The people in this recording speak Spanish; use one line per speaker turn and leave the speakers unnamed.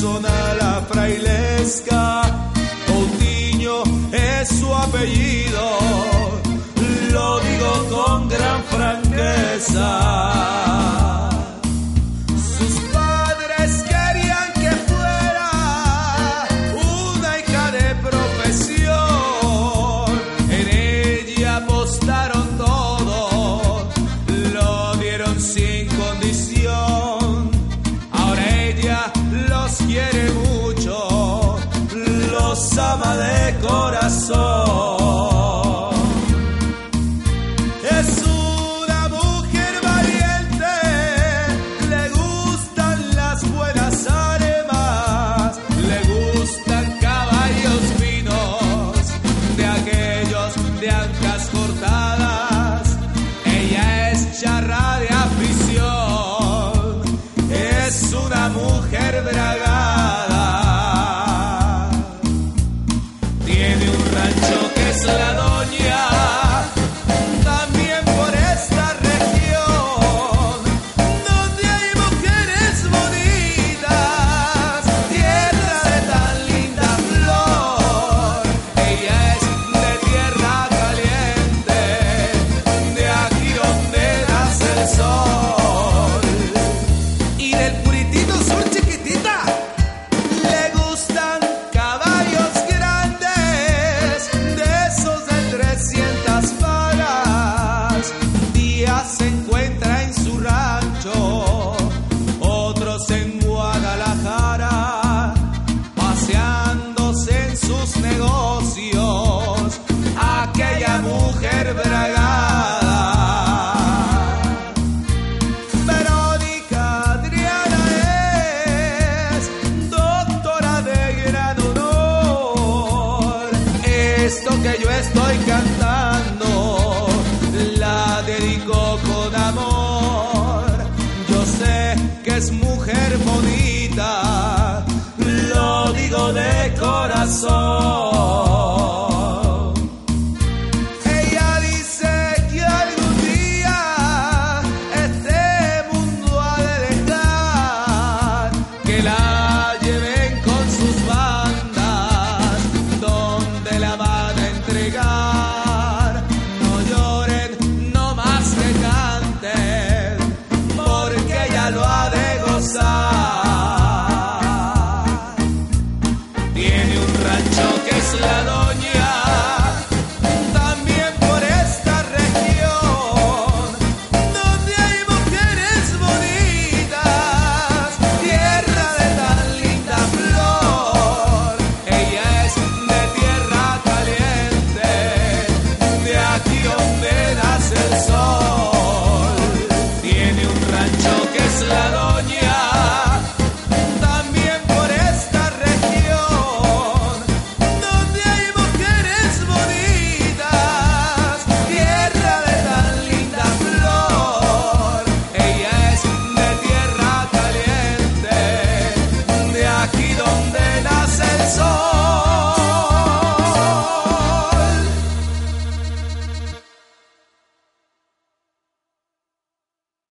Zona la frailesca. Coutinho es su apellido, lo digo con gran franqueza. Los quiere mucho, los ama de corazón. Es la con amor. Yo sé que es mujer bonita, lo digo de corazón.